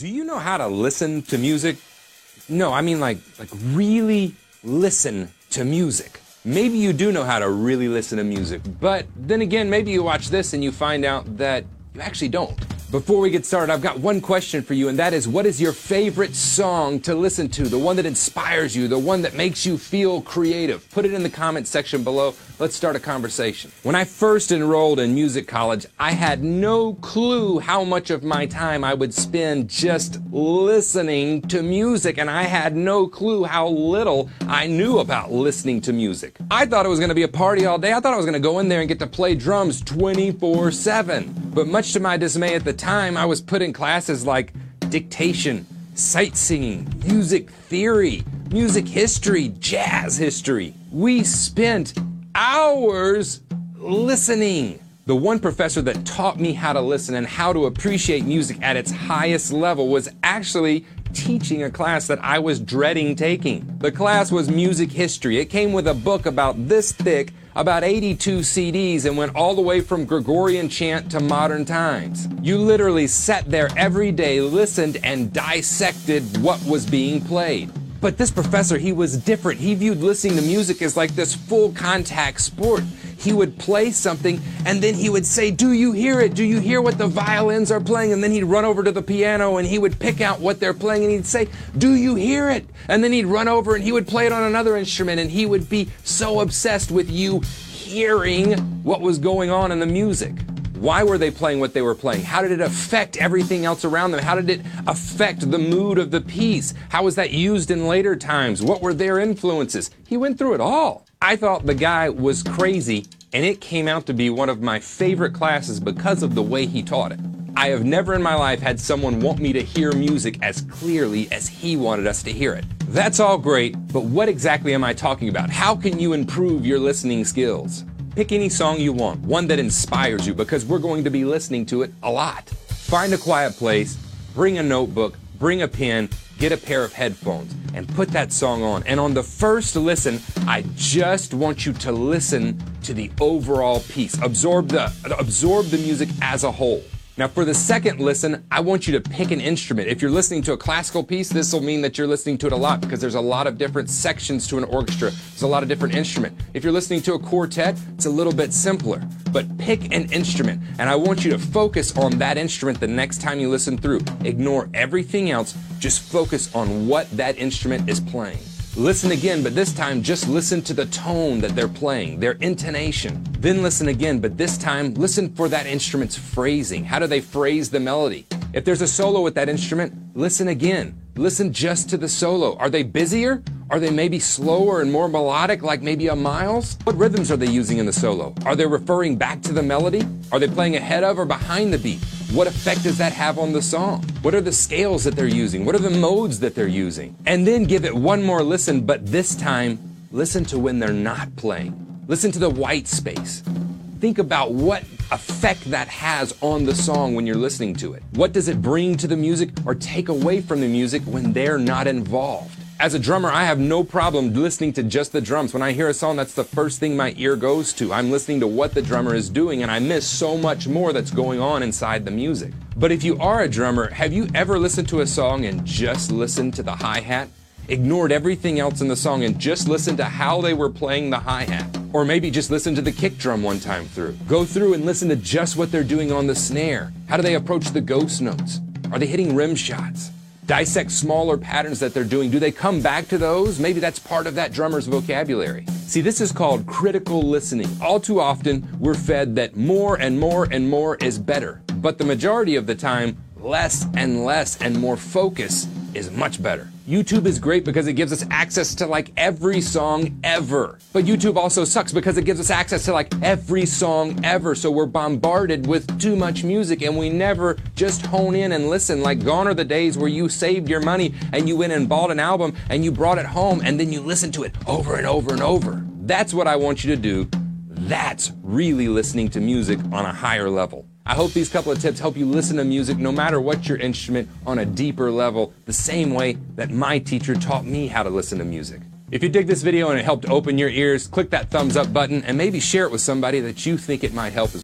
Do you know how to listen to music? No, I mean like like really listen to music. Maybe you do know how to really listen to music, but then again, maybe you watch this and you find out that you actually don't. Before we get started, I've got one question for you, and that is what is your favorite song to listen to? The one that inspires you, the one that makes you feel creative? Put it in the comment section below. Let's start a conversation. When I first enrolled in music college, I had no clue how much of my time I would spend just listening to music, and I had no clue how little I knew about listening to music. I thought it was going to be a party all day. I thought I was going to go in there and get to play drums 24 7. But much to my dismay at the time, I was put in classes like dictation, sight singing, music theory, music history, jazz history. We spent hours listening. The one professor that taught me how to listen and how to appreciate music at its highest level was actually teaching a class that I was dreading taking. The class was music history. It came with a book about this thick about 82 CDs and went all the way from Gregorian chant to modern times. You literally sat there every day, listened, and dissected what was being played. But this professor, he was different. He viewed listening to music as like this full contact sport. He would play something and then he would say, Do you hear it? Do you hear what the violins are playing? And then he'd run over to the piano and he would pick out what they're playing and he'd say, Do you hear it? And then he'd run over and he would play it on another instrument and he would be so obsessed with you hearing what was going on in the music. Why were they playing what they were playing? How did it affect everything else around them? How did it affect the mood of the piece? How was that used in later times? What were their influences? He went through it all. I thought the guy was crazy, and it came out to be one of my favorite classes because of the way he taught it. I have never in my life had someone want me to hear music as clearly as he wanted us to hear it. That's all great, but what exactly am I talking about? How can you improve your listening skills? Pick any song you want, one that inspires you, because we're going to be listening to it a lot. Find a quiet place, bring a notebook, bring a pen, get a pair of headphones, and put that song on. And on the first listen, I just want you to listen to the overall piece. Absorb the absorb the music as a whole. Now, for the second listen, I want you to pick an instrument. If you're listening to a classical piece, this will mean that you're listening to it a lot because there's a lot of different sections to an orchestra. There's a lot of different instrument. If you're listening to a quartet, it's a little bit simpler. But pick an instrument, and I want you to focus on that instrument the next time you listen through. Ignore everything else. Just focus on what that instrument is playing. Listen again, but this time just listen to the tone that they're playing, their intonation. Then listen again, but this time listen for that instrument's phrasing. How do they phrase the melody? If there's a solo with that instrument, listen again. Listen just to the solo. Are they busier? Are they maybe slower and more melodic, like maybe a Miles? What rhythms are they using in the solo? Are they referring back to the melody? Are they playing ahead of or behind the beat? What effect does that have on the song? What are the scales that they're using? What are the modes that they're using? And then give it one more listen, but this time, listen to when they're not playing. Listen to the white space. Think about what effect that has on the song when you're listening to it. What does it bring to the music or take away from the music when they're not involved? As a drummer, I have no problem listening to just the drums. When I hear a song, that's the first thing my ear goes to. I'm listening to what the drummer is doing, and I miss so much more that's going on inside the music. But if you are a drummer, have you ever listened to a song and just listened to the hi hat? Ignored everything else in the song and just listened to how they were playing the hi hat? Or maybe just listen to the kick drum one time through. Go through and listen to just what they're doing on the snare. How do they approach the ghost notes? Are they hitting rim shots? Dissect smaller patterns that they're doing. Do they come back to those? Maybe that's part of that drummer's vocabulary. See, this is called critical listening. All too often, we're fed that more and more and more is better. But the majority of the time, less and less and more focus is much better. YouTube is great because it gives us access to like every song ever. But YouTube also sucks because it gives us access to like every song ever. So we're bombarded with too much music and we never just hone in and listen. Like gone are the days where you saved your money and you went and bought an album and you brought it home and then you listened to it over and over and over. That's what I want you to do. That's really listening to music on a higher level. I hope these couple of tips help you listen to music no matter what your instrument on a deeper level, the same way that my teacher taught me how to listen to music. If you dig this video and it helped open your ears, click that thumbs up button and maybe share it with somebody that you think it might help as